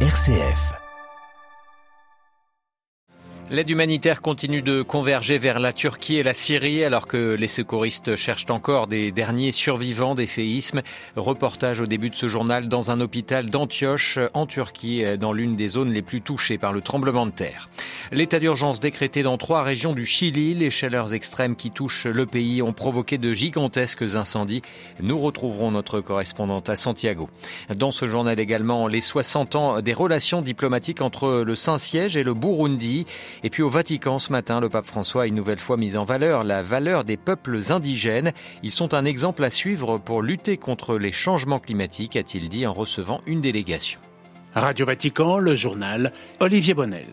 RCF. L'aide humanitaire continue de converger vers la Turquie et la Syrie alors que les secouristes cherchent encore des derniers survivants des séismes. Reportage au début de ce journal dans un hôpital d'Antioche en Turquie, dans l'une des zones les plus touchées par le tremblement de terre. L'état d'urgence décrété dans trois régions du Chili, les chaleurs extrêmes qui touchent le pays ont provoqué de gigantesques incendies. Nous retrouverons notre correspondante à Santiago. Dans ce journal également, les 60 ans des relations diplomatiques entre le Saint-Siège et le Burundi. Et puis au Vatican ce matin, le pape François a une nouvelle fois mis en valeur la valeur des peuples indigènes. Ils sont un exemple à suivre pour lutter contre les changements climatiques, a-t-il dit en recevant une délégation. Radio Vatican, le journal Olivier Bonnel.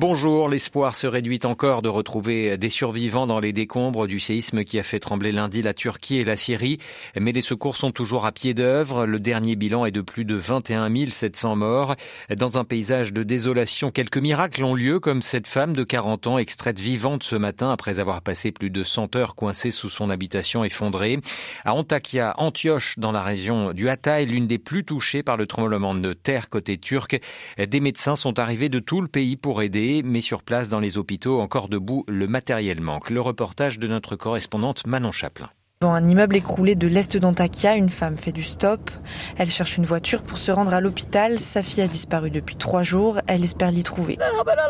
Bonjour, l'espoir se réduit encore de retrouver des survivants dans les décombres du séisme qui a fait trembler lundi la Turquie et la Syrie, mais les secours sont toujours à pied d'œuvre. Le dernier bilan est de plus de 21 700 morts. Dans un paysage de désolation, quelques miracles ont lieu, comme cette femme de 40 ans extraite vivante ce matin après avoir passé plus de 100 heures coincée sous son habitation effondrée. À Antakya, Antioche, dans la région du Hatay, l'une des plus touchées par le tremblement de terre côté turc, des médecins sont arrivés de tout le pays pour aider mais sur place dans les hôpitaux encore debout, le matériel manque. Le reportage de notre correspondante Manon Chaplin. Dans un immeuble écroulé de l'est d'Antakya, une femme fait du stop. Elle cherche une voiture pour se rendre à l'hôpital. Sa fille a disparu depuis trois jours. Elle espère l'y trouver.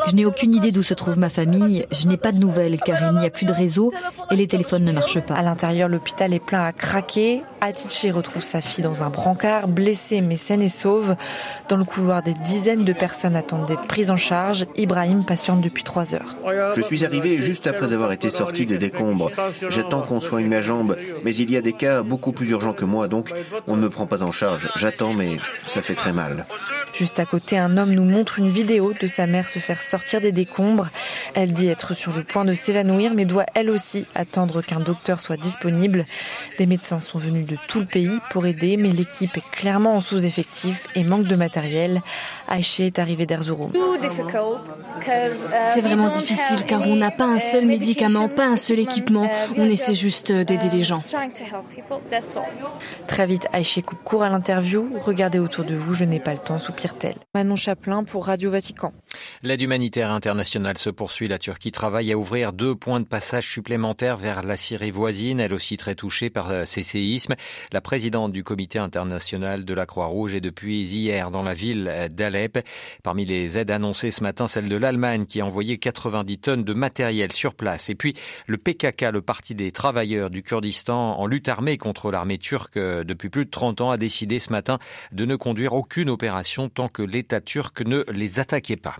Je n'ai aucune idée d'où se trouve ma famille. Je n'ai pas de nouvelles car il n'y a plus de réseau et les téléphones ne marchent pas. À l'intérieur, l'hôpital est plein à craquer. Atiché retrouve sa fille dans un brancard, blessée mais saine et sauve. Dans le couloir, des dizaines de personnes attendent d'être prises en charge. Ibrahim patiente depuis trois heures. Je suis arrivé juste après avoir été sorti des décombres. J'attends qu'on soigne ma jambe mais il y a des cas beaucoup plus urgents que moi, donc on ne me prend pas en charge. J'attends, mais ça fait très mal. Juste à côté, un homme nous montre une vidéo de sa mère se faire sortir des décombres. Elle dit être sur le point de s'évanouir, mais doit elle aussi attendre qu'un docteur soit disponible. Des médecins sont venus de tout le pays pour aider, mais l'équipe est clairement en sous-effectif et manque de matériel. Aïché est arrivé d'Erzurum. C'est vraiment difficile car on n'a pas un seul médicament, pas un seul équipement. On essaie juste d'aider les gens. Très vite, Aïché coupe court à l'interview. Regardez autour de vous, je n'ai pas le temps, Manon Chaplin pour Radio Vatican. L'aide humanitaire internationale se poursuit. La Turquie travaille à ouvrir deux points de passage supplémentaires vers la Syrie voisine, elle aussi très touchée par euh, ces séismes. La présidente du comité international de la Croix-Rouge est depuis hier dans la ville d'Alep. Parmi les aides annoncées ce matin, celle de l'Allemagne qui a envoyé 90 tonnes de matériel sur place. Et puis le PKK, le Parti des travailleurs du Kurdistan en lutte armée contre l'armée turque euh, depuis plus de 30 ans, a décidé ce matin de ne conduire aucune opération tant que l'État turc ne les attaquait pas.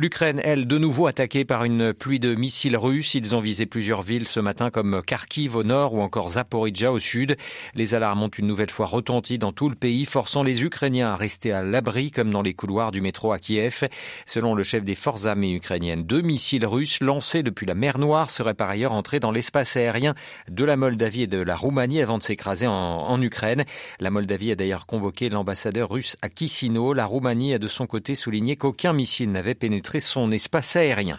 L'Ukraine, elle, de nouveau attaquée par une pluie de missiles russes. Ils ont visé plusieurs villes ce matin comme Kharkiv au nord ou encore Zaporizhia au sud. Les alarmes ont une nouvelle fois retenti dans tout le pays, forçant les Ukrainiens à rester à l'abri comme dans les couloirs du métro à Kiev. Selon le chef des forces armées ukrainiennes, deux missiles russes lancés depuis la mer Noire seraient par ailleurs entrés dans l'espace aérien de la Moldavie et de la Roumanie avant de s'écraser en, Ukraine. La Moldavie a d'ailleurs convoqué l'ambassadeur russe à Kisino. La Roumanie a de son côté souligné qu'aucun missile n'avait pénétré son espace aérien.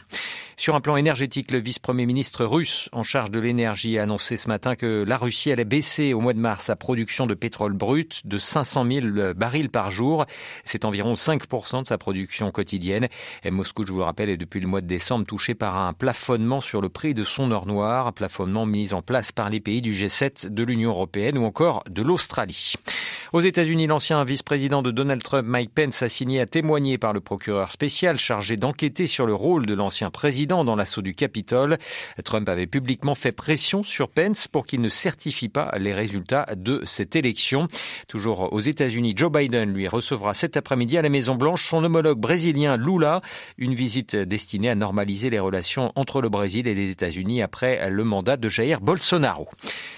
Sur un plan énergétique, le vice-premier ministre russe en charge de l'énergie a annoncé ce matin que la Russie allait baisser au mois de mars sa production de pétrole brut de 500 000 barils par jour. C'est environ 5% de sa production quotidienne. Et Moscou, je vous le rappelle, est depuis le mois de décembre touché par un plafonnement sur le prix de son or noir, plafonnement mis en place par les pays du G7 de l'Union européenne ou encore de l'Australie. Aux États-Unis, l'ancien vice-président de Donald Trump, Mike Pence, a signé à témoigner par le procureur spécial chargé d'enquêter sur le rôle de l'ancien président dans l'assaut du Capitole. Trump avait publiquement fait pression sur Pence pour qu'il ne certifie pas les résultats de cette élection. Toujours aux États-Unis, Joe Biden lui recevra cet après-midi à la Maison-Blanche son homologue brésilien Lula, une visite destinée à normaliser les relations entre le Brésil et les États-Unis après le mandat de Jair Bolsonaro.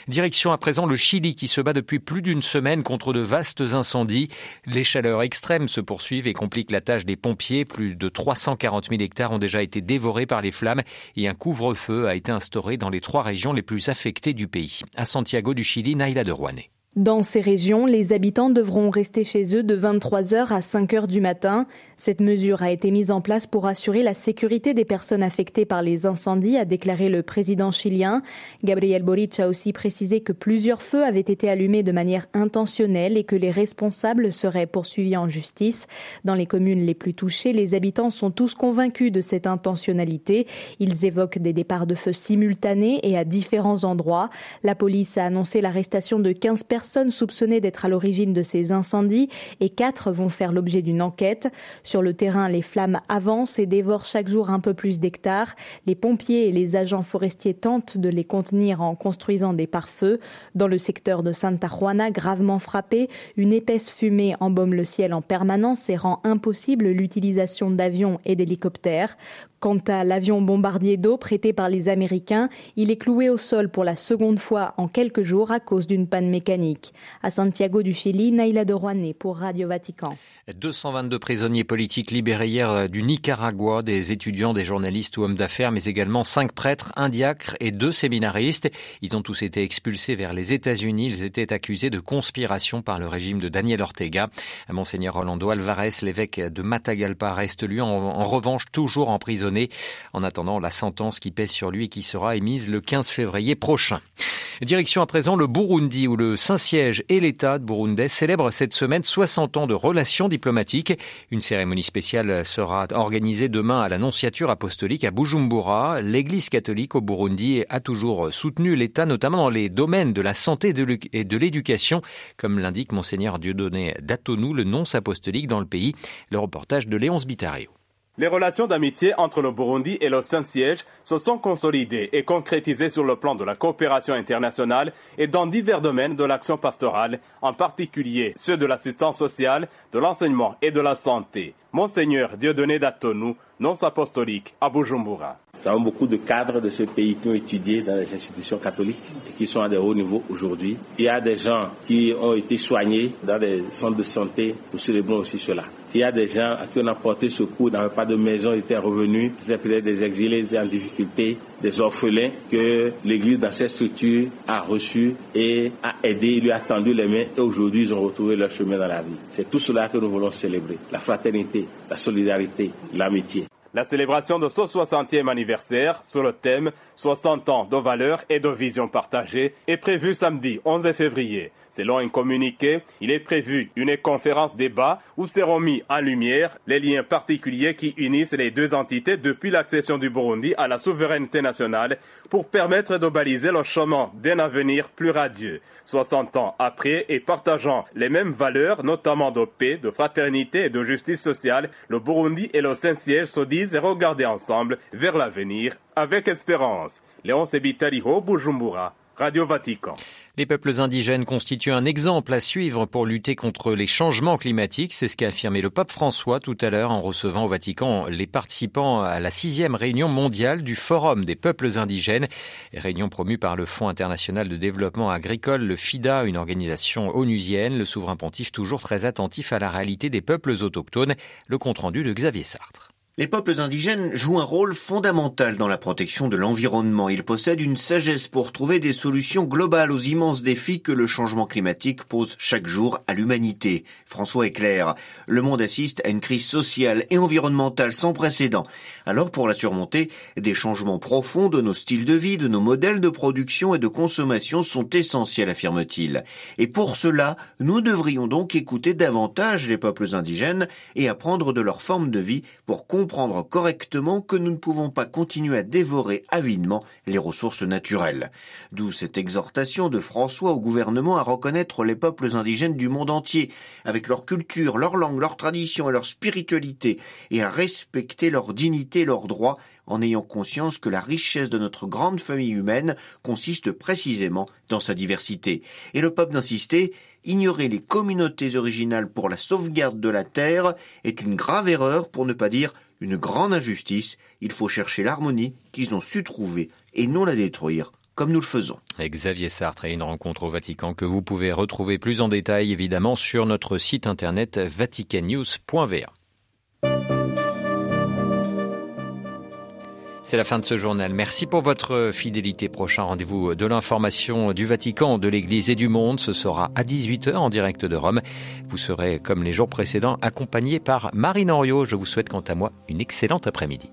Direction à présent le Chili qui se bat depuis plus d'une semaine contre de vastes incendies. Les chaleurs extrêmes se poursuivent et compliquent la tâche des pompiers. Plus de 340 000 hectares ont déjà été dévorés par les flammes et un couvre-feu a été instauré dans les trois régions les plus affectées du pays. À Santiago du Chili, Naila de Rouanet. Dans ces régions, les habitants devront rester chez eux de 23h à 5h du matin. Cette mesure a été mise en place pour assurer la sécurité des personnes affectées par les incendies, a déclaré le président chilien. Gabriel Boric a aussi précisé que plusieurs feux avaient été allumés de manière intentionnelle et que les responsables seraient poursuivis en justice. Dans les communes les plus touchées, les habitants sont tous convaincus de cette intentionnalité. Ils évoquent des départs de feu simultanés et à différents endroits. La police a annoncé l'arrestation de 15 personnes soupçonnées d'être à l'origine de ces incendies et 4 vont faire l'objet d'une enquête. Sur le terrain, les flammes avancent et dévorent chaque jour un peu plus d'hectares. Les pompiers et les agents forestiers tentent de les contenir en construisant des pare-feux. Dans le secteur de Santa Juana, gravement frappé, une épaisse fumée embaume le ciel en permanence et rend impossible l'utilisation d'avions et d'hélicoptères. Quant à l'avion bombardier d'eau prêté par les Américains, il est cloué au sol pour la seconde fois en quelques jours à cause d'une panne mécanique. À Santiago du Chili, Naïla de pour Radio Vatican. 222 prisonniers libérés hier euh, du Nicaragua, des étudiants, des journalistes ou hommes d'affaires, mais également cinq prêtres, un diacre et deux séminaristes. Ils ont tous été expulsés vers les États-Unis. Ils étaient accusés de conspiration par le régime de Daniel Ortega. Monseigneur Rolando Alvarez, l'évêque de Matagalpa, reste lui en, en revanche toujours emprisonné en attendant la sentence qui pèse sur lui et qui sera émise le 15 février prochain. Direction à présent le Burundi où le Saint-Siège et l'État de burundais célèbrent cette semaine 60 ans de relations diplomatique. Une cérémonie spéciale sera organisée demain à l'Annonciature apostolique à Bujumbura. L'Église catholique au Burundi a toujours soutenu l'État, notamment dans les domaines de la santé et de l'éducation, comme l'indique Monseigneur Dieudonné Datonou, le nonce apostolique dans le pays. Le reportage de Léonce Bitario. Les relations d'amitié entre le Burundi et le Saint-Siège se sont consolidées et concrétisées sur le plan de la coopération internationale et dans divers domaines de l'action pastorale, en particulier ceux de l'assistance sociale, de l'enseignement et de la santé. Monseigneur Dieudonné Datonou, nonce apostolique à Bujumbura. Nous avons beaucoup de cadres de ce pays qui ont étudié dans les institutions catholiques et qui sont à des hauts niveaux aujourd'hui. Il y a des gens qui ont été soignés dans des centres de santé. Nous célébrons aussi cela. Il y a des gens à qui on a porté secours, n'avaient pas de maison, ils étaient revenus, c'était peut-être des exilés, ils étaient en difficulté, des orphelins que l'Église dans cette structure a reçus et a aidé, lui a tendu les mains et aujourd'hui ils ont retrouvé leur chemin dans la vie. C'est tout cela que nous voulons célébrer. La fraternité, la solidarité, l'amitié. La célébration de ce 60e anniversaire sur le thème 60 ans de valeurs et de visions partagées est prévue samedi 11 février. Selon un communiqué, il est prévu une conférence débat où seront mis en lumière les liens particuliers qui unissent les deux entités depuis l'accession du Burundi à la souveraineté nationale pour permettre de baliser le chemin d'un avenir plus radieux. 60 ans après et partageant les mêmes valeurs, notamment de paix, de fraternité et de justice sociale, le Burundi et le Saint-Siège se disent et regarder ensemble vers l'avenir avec espérance. Léon Sebitaliho, Bujumbura, Radio Vatican. Les peuples indigènes constituent un exemple à suivre pour lutter contre les changements climatiques. C'est ce qu'a affirmé le pape François tout à l'heure en recevant au Vatican les participants à la sixième réunion mondiale du Forum des peuples indigènes, réunion promue par le Fonds international de développement agricole, le FIDA, une organisation onusienne. Le souverain pontife toujours très attentif à la réalité des peuples autochtones. Le compte rendu de Xavier Sartre. Les peuples indigènes jouent un rôle fondamental dans la protection de l'environnement. Ils possèdent une sagesse pour trouver des solutions globales aux immenses défis que le changement climatique pose chaque jour à l'humanité. François est clair. Le monde assiste à une crise sociale et environnementale sans précédent. Alors pour la surmonter, des changements profonds de nos styles de vie, de nos modèles de production et de consommation sont essentiels, affirme-t-il. Et pour cela, nous devrions donc écouter davantage les peuples indigènes et apprendre de leur forme de vie pour comprendre correctement que nous ne pouvons pas continuer à dévorer avidement les ressources naturelles. D'où cette exhortation de François au gouvernement à reconnaître les peuples indigènes du monde entier, avec leur culture, leur langue, leur tradition et leur spiritualité, et à respecter leur dignité et leurs droits en ayant conscience que la richesse de notre grande famille humaine consiste précisément dans sa diversité. Et le pape d'insister, ignorer les communautés originales pour la sauvegarde de la terre est une grave erreur pour ne pas dire une grande injustice. Il faut chercher l'harmonie qu'ils ont su trouver et non la détruire comme nous le faisons. Xavier Sartre et une rencontre au Vatican que vous pouvez retrouver plus en détail évidemment sur notre site internet vaticannews.va. C'est la fin de ce journal. Merci pour votre fidélité. Prochain rendez-vous de l'information du Vatican, de l'Église et du monde. Ce sera à 18h en direct de Rome. Vous serez, comme les jours précédents, accompagné par Marine Henriot. Je vous souhaite quant à moi une excellente après-midi.